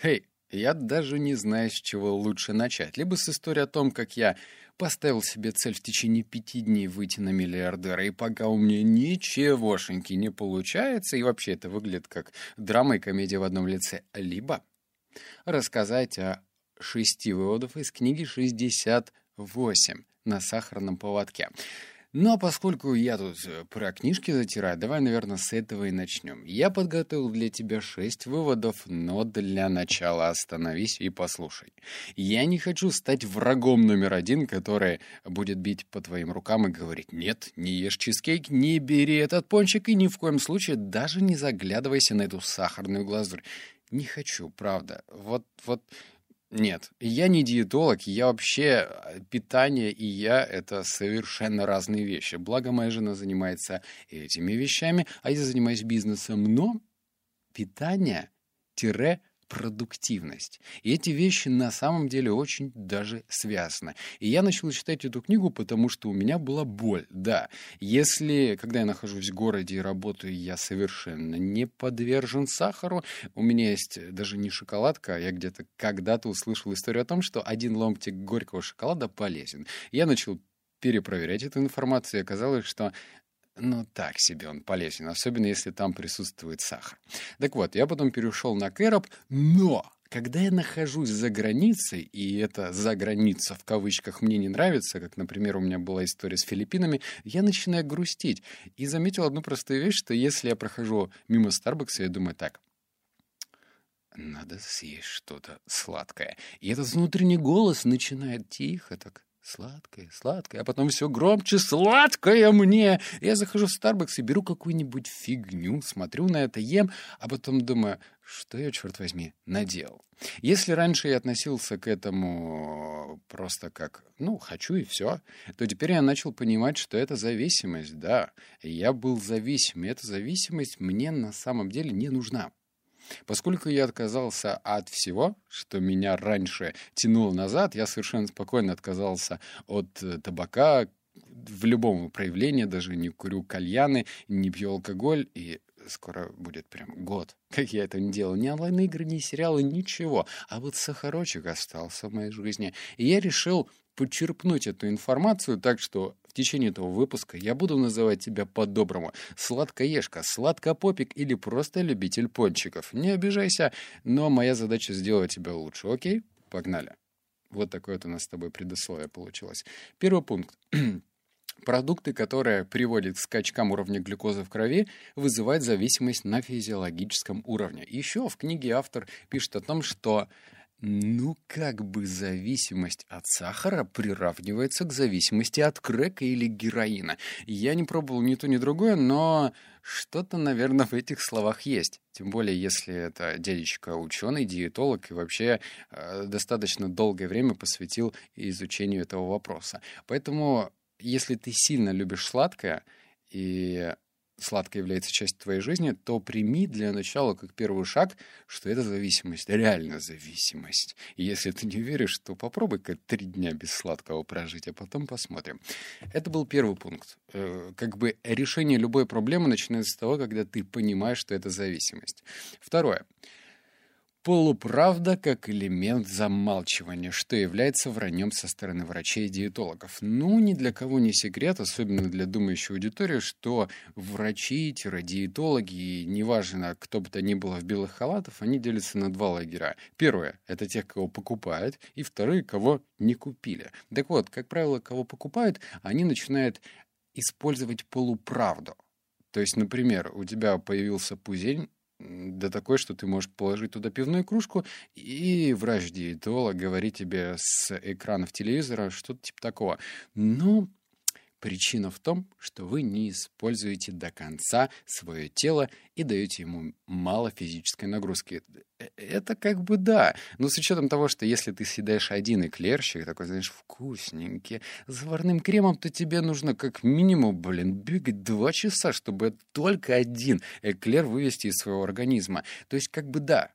Хей, я даже не знаю, с чего лучше начать. Либо с истории о том, как я поставил себе цель в течение пяти дней выйти на миллиардера, и пока у меня ничегошеньки не получается, и вообще это выглядит как драма и комедия в одном лице, либо рассказать о шести выводах из книги «68» на сахарном поводке. Но поскольку я тут э, про книжки затираю, давай, наверное, с этого и начнем. Я подготовил для тебя шесть выводов, но для начала остановись и послушай. Я не хочу стать врагом номер один, который будет бить по твоим рукам и говорить «Нет, не ешь чизкейк, не бери этот пончик и ни в коем случае даже не заглядывайся на эту сахарную глазурь». Не хочу, правда. Вот, вот нет, я не диетолог, я вообще э, питание и я — это совершенно разные вещи. Благо, моя жена занимается этими вещами, а я занимаюсь бизнесом. Но питание тире продуктивность. И эти вещи на самом деле очень даже связаны. И я начал читать эту книгу, потому что у меня была боль. Да, если, когда я нахожусь в городе и работаю, я совершенно не подвержен сахару, у меня есть даже не шоколадка, а я где-то когда-то услышал историю о том, что один ломтик горького шоколада полезен. Я начал перепроверять эту информацию, и оказалось, что ну, так себе он полезен, особенно если там присутствует сахар. Так вот, я потом перешел на кэроп, но когда я нахожусь за границей, и это «за граница» в кавычках мне не нравится, как, например, у меня была история с Филиппинами, я начинаю грустить. И заметил одну простую вещь, что если я прохожу мимо Старбакса, я думаю так, надо съесть что-то сладкое. И этот внутренний голос начинает тихо так Сладкое, сладкое, а потом все громче, сладкое мне. Я захожу в Starbucks и беру какую-нибудь фигню, смотрю на это, ем, а потом думаю, что я, черт возьми, наделал. Если раньше я относился к этому просто как, ну, хочу и все, то теперь я начал понимать, что это зависимость, да. Я был зависим, и эта зависимость мне на самом деле не нужна. Поскольку я отказался от всего, что меня раньше тянуло назад, я совершенно спокойно отказался от э, табака в любом проявлении, даже не курю кальяны, не пью алкоголь, и скоро будет прям год, как я это не делал. Ни онлайн-игры, ни сериалы, ничего. А вот сахарочек остался в моей жизни. И я решил подчерпнуть эту информацию так, что в течение этого выпуска я буду называть тебя по-доброму. Сладкоежка, сладкопопик или просто любитель пончиков. Не обижайся, но моя задача сделать тебя лучше, окей? Погнали. Вот такое вот у нас с тобой предусловие получилось. Первый пункт. Продукты, которые приводят к скачкам уровня глюкозы в крови, вызывают зависимость на физиологическом уровне. Еще в книге автор пишет о том, что ну, как бы зависимость от сахара приравнивается к зависимости от крека или героина. Я не пробовал ни то, ни другое, но что-то, наверное, в этих словах есть. Тем более, если это дядечка ученый, диетолог и вообще э, достаточно долгое время посвятил изучению этого вопроса. Поэтому, если ты сильно любишь сладкое и сладкое является частью твоей жизни, то прими для начала как первый шаг, что это зависимость, реально зависимость. И если ты не веришь, то попробуй-ка три дня без сладкого прожить, а потом посмотрим. Это был первый пункт. Э, как бы решение любой проблемы начинается с того, когда ты понимаешь, что это зависимость. Второе. Полуправда как элемент замалчивания, что является враньем со стороны врачей и диетологов. Ну, ни для кого не секрет, особенно для думающей аудитории, что врачи-диетологи, неважно, кто бы то ни было в белых халатах, они делятся на два лагеря. Первое — это тех, кого покупают, и вторые — кого не купили. Так вот, как правило, кого покупают, они начинают использовать полуправду. То есть, например, у тебя появился пузень, до такой, что ты можешь положить туда пивную кружку, и врач-диетолог говорит тебе с экранов телевизора что-то типа такого. Ну, Причина в том, что вы не используете до конца свое тело и даете ему мало физической нагрузки. Это как бы да, но с учетом того, что если ты съедаешь один эклерчик, такой, знаешь, вкусненький, с заварным кремом, то тебе нужно как минимум, блин, бегать два часа, чтобы только один эклер вывести из своего организма. То есть как бы да,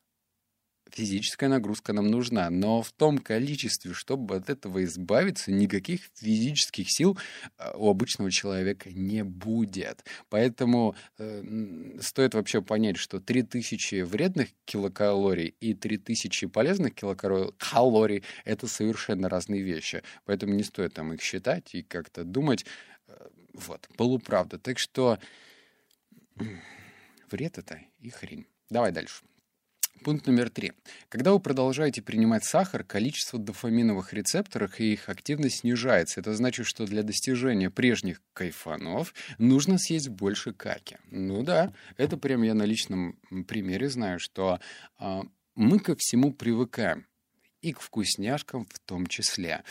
физическая нагрузка нам нужна, но в том количестве, чтобы от этого избавиться, никаких физических сил а, у обычного человека не будет. Поэтому э, стоит вообще понять, что 3000 вредных килокалорий и 3000 полезных килокалорий — это совершенно разные вещи. Поэтому не стоит там их считать и как-то думать. Э, вот, полуправда. Так что вред это и хрень. Давай дальше. Пункт номер три. Когда вы продолжаете принимать сахар, количество дофаминовых рецепторов и их активность снижается. Это значит, что для достижения прежних кайфанов нужно съесть больше каки. Ну да, это прям я на личном примере знаю, что э, мы ко всему привыкаем. И к вкусняшкам в том числе.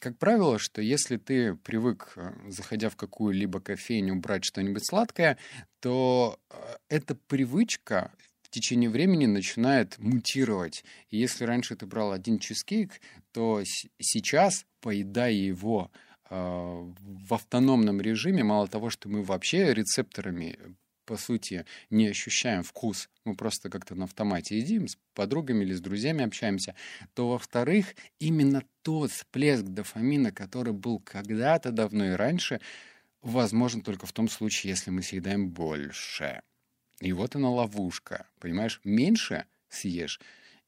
Как правило, что если ты привык, э, заходя в какую-либо кофейню, брать что-нибудь сладкое, то э, эта привычка в течение времени начинает мутировать. И если раньше ты брал один чизкейк, то сейчас, поедая его э, в автономном режиме, мало того, что мы вообще рецепторами по сути, не ощущаем вкус, мы просто как-то на автомате едим, с подругами или с друзьями общаемся, то, во-вторых, именно тот всплеск дофамина, который был когда-то давно и раньше, возможен только в том случае, если мы съедаем больше. И вот она ловушка, понимаешь? Меньше съешь,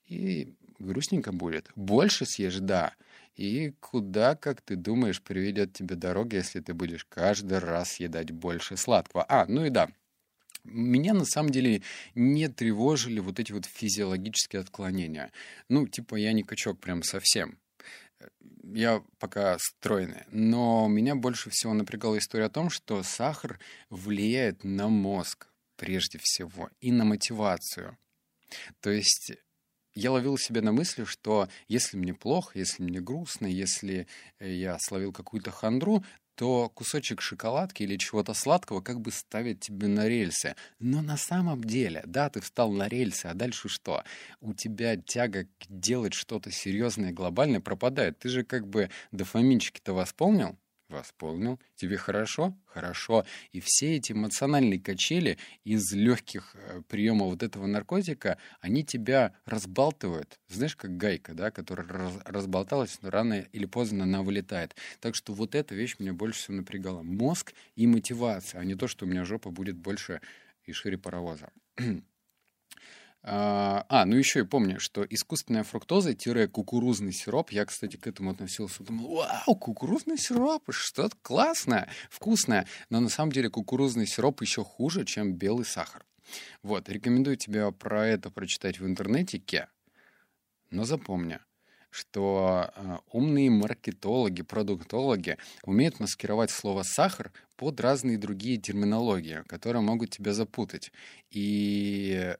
и грустненько будет. Больше съешь, да. И куда, как ты думаешь, приведет тебе дорога, если ты будешь каждый раз съедать больше сладкого? А, ну и да, меня на самом деле не тревожили вот эти вот физиологические отклонения. Ну, типа, я не качок прям совсем. Я пока стройный. Но меня больше всего напрягала история о том, что сахар влияет на мозг прежде всего и на мотивацию. То есть я ловил себя на мысли, что если мне плохо, если мне грустно, если я словил какую-то хандру, то кусочек шоколадки или чего-то сладкого как бы ставит тебе на рельсы. Но на самом деле, да, ты встал на рельсы, а дальше что? У тебя тяга делать что-то серьезное, глобальное пропадает. Ты же как бы дофаминчики-то восполнил, Восполнил. Тебе хорошо? Хорошо. И все эти эмоциональные качели из легких э, приемов вот этого наркотика, они тебя разбалтывают. Знаешь, как гайка, да, которая раз, разболталась, но рано или поздно она вылетает. Так что вот эта вещь меня больше всего напрягала. Мозг и мотивация, а не то, что у меня жопа будет больше и шире паровоза. А, а, ну еще и помню, что искусственная фруктоза-кукурузный сироп, я, кстати, к этому относился, думал, вау, кукурузный сироп, что-то классное, вкусное, но на самом деле кукурузный сироп еще хуже, чем белый сахар. Вот, рекомендую тебе про это прочитать в интернете, но запомни, что э, умные маркетологи, продуктологи умеют маскировать слово «сахар» под разные другие терминологии, которые могут тебя запутать. И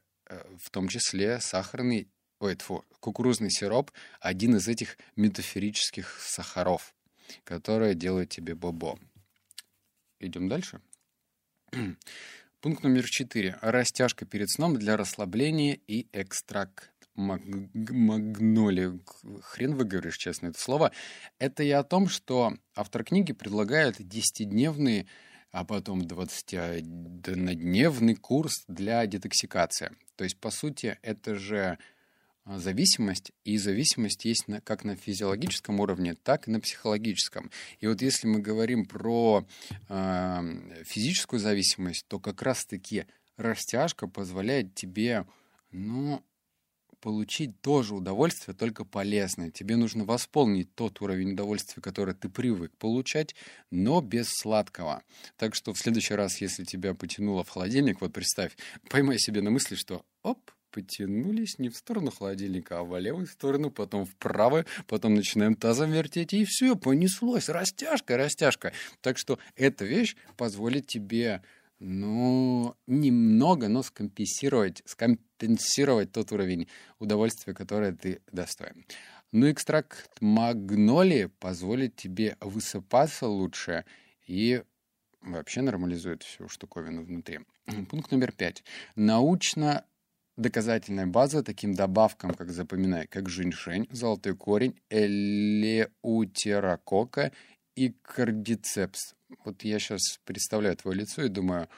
в том числе сахарный, ой, тьфу, кукурузный сироп, один из этих метафорических сахаров, которые делают тебе бобо. Идем дальше. Пункт номер четыре. Растяжка перед сном для расслабления и экстракт магнолии. Хрен выговоришь, честно, это слово. Это и о том, что автор книги предлагает десятидневные а потом 20-дневный курс для детоксикации. То есть, по сути, это же а, зависимость, и зависимость есть на, как на физиологическом уровне, так и на психологическом. И вот если мы говорим про э, физическую зависимость, то как раз-таки растяжка позволяет тебе, ну, получить тоже удовольствие, только полезное. Тебе нужно восполнить тот уровень удовольствия, который ты привык получать, но без сладкого. Так что в следующий раз, если тебя потянуло в холодильник, вот представь, поймай себе на мысли, что оп, потянулись не в сторону холодильника, а в левую сторону, потом вправо, потом начинаем тазом вертеть, и все, понеслось, растяжка, растяжка. Так что эта вещь позволит тебе ну, немного, но скомпенсировать, скомпенсировать тот уровень удовольствия, которое ты достоин. Ну, экстракт магнолии позволит тебе высыпаться лучше и вообще нормализует всю штуковину внутри. Пункт номер пять. Научно доказательная база таким добавкам, как запоминай, как женьшень, золотой корень, элеутерокока и кардицепс. Вот я сейчас представляю твое лицо и думаю,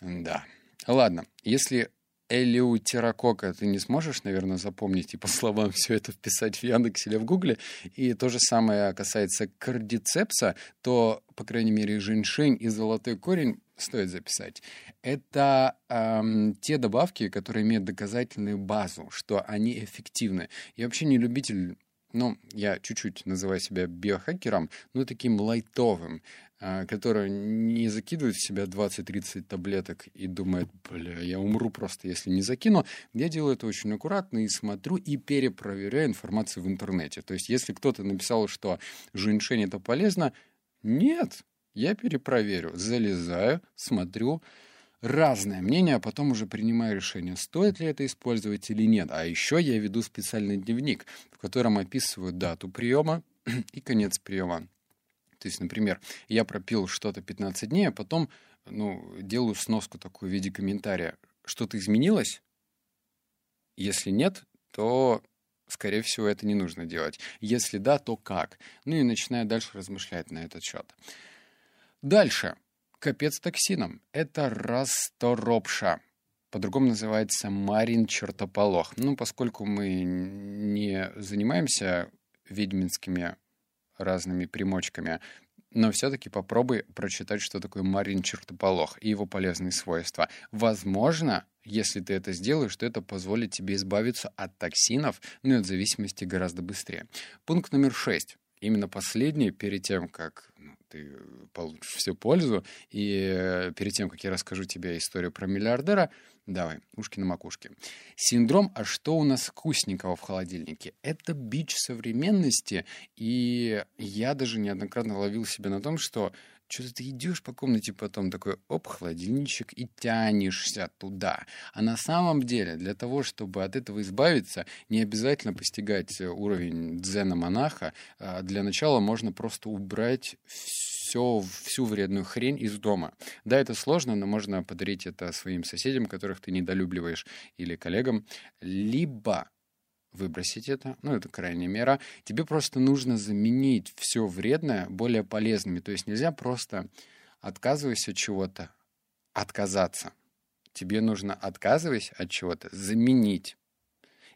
да. Ладно, если элеутерокока ты не сможешь, наверное, запомнить и по словам все это вписать в Яндексе или в Гугле. И то же самое касается кардицепса, то, по крайней мере, женьшень и золотой корень стоит записать. Это эм, те добавки, которые имеют доказательную базу, что они эффективны. Я вообще не любитель ну, я чуть-чуть называю себя биохакером, но таким лайтовым. А, который не закидывает в себя 20-30 таблеток и думает, бля, я умру просто, если не закину. Я делаю это очень аккуратно и смотрю и перепроверяю информацию в интернете. То есть, если кто-то написал, что женьшень это полезно, нет, я перепроверю, залезаю, смотрю, разное мнение, а потом уже принимаю решение, стоит ли это использовать или нет. А еще я веду специальный дневник, в котором описываю дату приема и конец приема то есть, например, я пропил что-то 15 дней, а потом ну, делаю сноску такую в виде комментария. Что-то изменилось? Если нет, то, скорее всего, это не нужно делать. Если да, то как? Ну и начинаю дальше размышлять на этот счет. Дальше. Капец токсином. Это расторопша. По-другому называется марин чертополох. Ну, поскольку мы не занимаемся ведьминскими разными примочками. Но все-таки попробуй прочитать, что такое марин чертополох и его полезные свойства. Возможно, если ты это сделаешь, то это позволит тебе избавиться от токсинов, ну и от зависимости гораздо быстрее. Пункт номер шесть. Именно последний, перед тем, как ты получишь всю пользу, и э, перед тем, как я расскажу тебе историю про миллиардера, Давай, ушки на макушке. Синдром «А что у нас вкусненького в холодильнике?» Это бич современности, и я даже неоднократно ловил себя на том, что что-то ты идешь по комнате потом такой, оп, холодильничек, и тянешься туда. А на самом деле, для того, чтобы от этого избавиться, не обязательно постигать уровень дзена-монаха. А для начала можно просто убрать все, всю вредную хрень из дома. Да, это сложно, но можно подарить это своим соседям, которых ты недолюбливаешь, или коллегам. Либо выбросить это, ну, это крайняя мера. Тебе просто нужно заменить все вредное более полезными. То есть нельзя просто отказываясь от чего-то, отказаться. Тебе нужно, отказываясь от чего-то, заменить.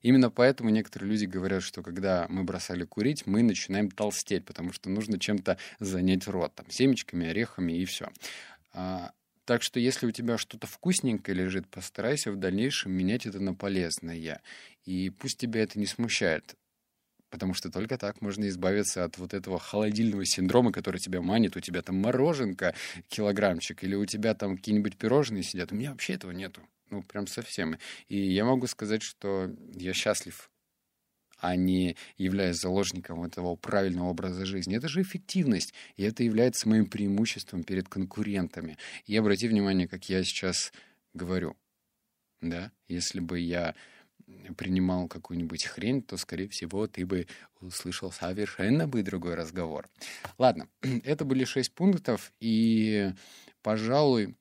Именно поэтому некоторые люди говорят, что когда мы бросали курить, мы начинаем толстеть, потому что нужно чем-то занять рот, там, семечками, орехами и все. А, так что если у тебя что-то вкусненькое лежит, постарайся в дальнейшем менять это на полезное. И пусть тебя это не смущает. Потому что только так можно избавиться от вот этого холодильного синдрома, который тебя манит. У тебя там мороженка килограммчик, или у тебя там какие-нибудь пирожные сидят. У меня вообще этого нету. Ну, прям совсем. И я могу сказать, что я счастлив, а не являясь заложником этого правильного образа жизни. Это же эффективность, и это является моим преимуществом перед конкурентами. И обрати внимание, как я сейчас говорю. Да, если бы я принимал какую-нибудь хрень, то, скорее всего, ты бы услышал совершенно бы другой разговор. Ладно, это были шесть пунктов, и, пожалуй,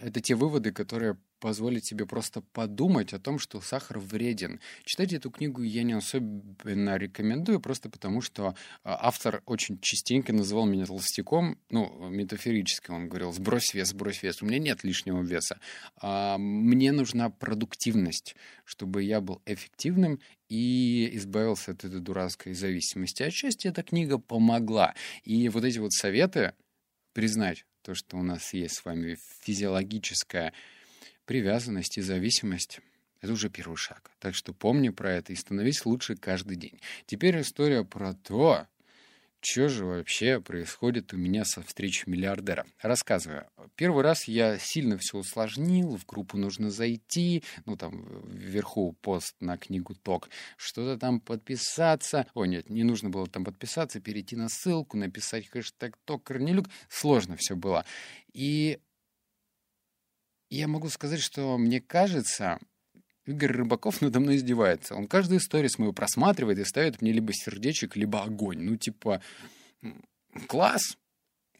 это те выводы, которые позволить себе просто подумать о том, что сахар вреден. Читать эту книгу я не особенно рекомендую, просто потому что а, автор очень частенько называл меня толстяком, ну, метафорически он говорил, сбрось вес, сбрось вес. У меня нет лишнего веса. А, мне нужна продуктивность, чтобы я был эффективным и избавился от этой дурацкой зависимости. Отчасти эта книга помогла. И вот эти вот советы признать то, что у нас есть с вами физиологическая привязанность и зависимость — это уже первый шаг. Так что помни про это и становись лучше каждый день. Теперь история про то, что же вообще происходит у меня со встречей миллиардера. Рассказываю. Первый раз я сильно все усложнил, в группу нужно зайти, ну там вверху пост на книгу ТОК, что-то там подписаться. О, нет, не нужно было там подписаться, перейти на ссылку, написать хэштег ТОК Корнелюк. Сложно все было. И я могу сказать, что мне кажется, Игорь Рыбаков надо мной издевается. Он каждую историю с мою просматривает и ставит мне либо сердечек, либо огонь. Ну, типа, класс,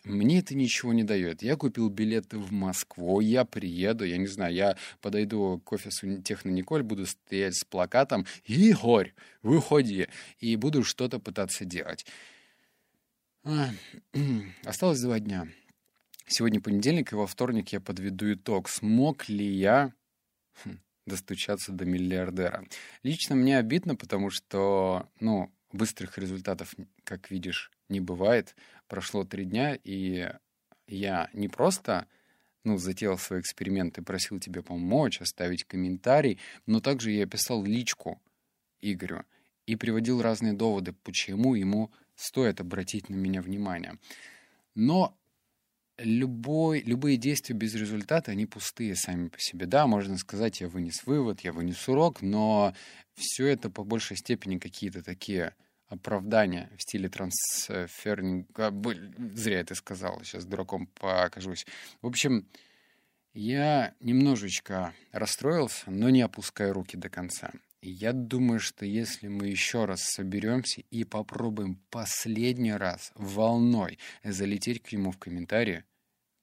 мне это ничего не дает. Я купил билеты в Москву, я приеду, я не знаю, я подойду к офису Техно Николь, буду стоять с плакатом «Игорь, выходи!» и буду что-то пытаться делать. Осталось два дня. Сегодня понедельник, и во вторник я подведу итог. Смог ли я хм, достучаться до миллиардера. Лично мне обидно, потому что, ну, быстрых результатов, как видишь, не бывает. Прошло три дня, и я не просто ну, затеял свой эксперимент и просил тебе помочь, оставить комментарий, но также я писал личку Игорю и приводил разные доводы, почему ему стоит обратить на меня внимание. Но любой, любые действия без результата, они пустые сами по себе. Да, можно сказать, я вынес вывод, я вынес урок, но все это по большей степени какие-то такие оправдания в стиле трансфернинга. Зря это сказал, сейчас дураком покажусь. В общем, я немножечко расстроился, но не опускаю руки до конца. Я думаю, что если мы еще раз соберемся и попробуем последний раз волной залететь к нему в комментарии,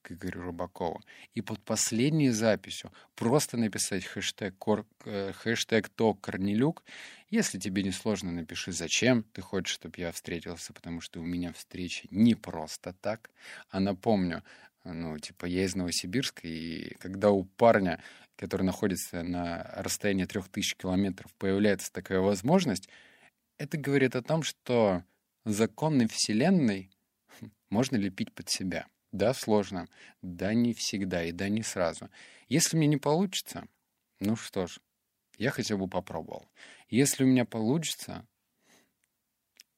к Игорю Рыбакову, и под последней записью просто написать хэштег, кор, э, хэштег ТОК Корнелюк. Если тебе не сложно, напиши, зачем ты хочешь, чтобы я встретился, потому что у меня встреча не просто так. А напомню, ну, типа, я из Новосибирска, и когда у парня, который находится на расстоянии трех тысяч километров, появляется такая возможность, это говорит о том, что законы Вселенной можно лепить под себя. Да, сложно. Да, не всегда. И да, не сразу. Если мне не получится, ну что ж, я хотя бы попробовал. Если у меня получится,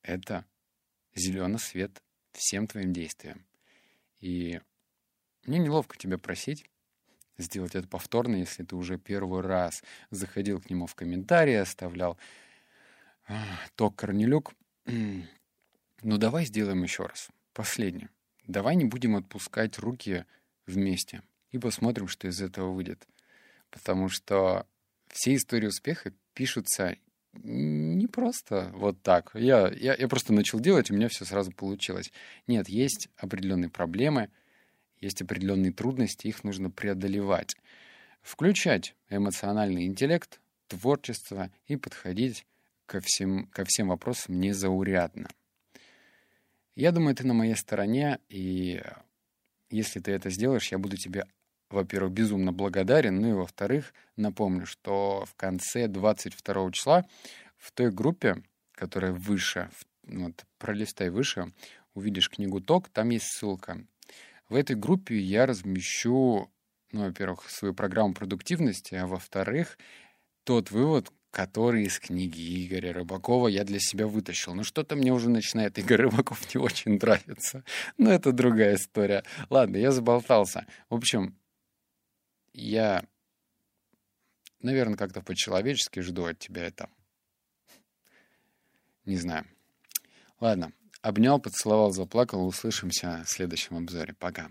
это зеленый свет всем твоим действиям. И мне неловко тебя просить сделать это повторно, если ты уже первый раз заходил к нему в комментарии, оставлял ток Корнелюк. Ну, давай сделаем еще раз. Последнее. Давай не будем отпускать руки вместе и посмотрим, что из этого выйдет. Потому что все истории успеха пишутся не просто вот так. Я, я, я просто начал делать, у меня все сразу получилось. Нет, есть определенные проблемы, есть определенные трудности, их нужно преодолевать. Включать эмоциональный интеллект, творчество и подходить ко всем, ко всем вопросам незаурядно. Я думаю, ты на моей стороне, и если ты это сделаешь, я буду тебе, во-первых, безумно благодарен, ну и, во-вторых, напомню, что в конце 22 числа в той группе, которая выше, вот, пролистай выше, увидишь книгу ТОК, там есть ссылка. В этой группе я размещу, ну, во-первых, свою программу продуктивности, а во-вторых, тот вывод, который из книги Игоря Рыбакова я для себя вытащил. Но что-то мне уже начинает Игорь Рыбаков не очень нравиться. Но это другая история. Ладно, я заболтался. В общем, я, наверное, как-то по-человечески жду от тебя это. Не знаю. Ладно, обнял, поцеловал, заплакал. Услышимся в следующем обзоре. Пока.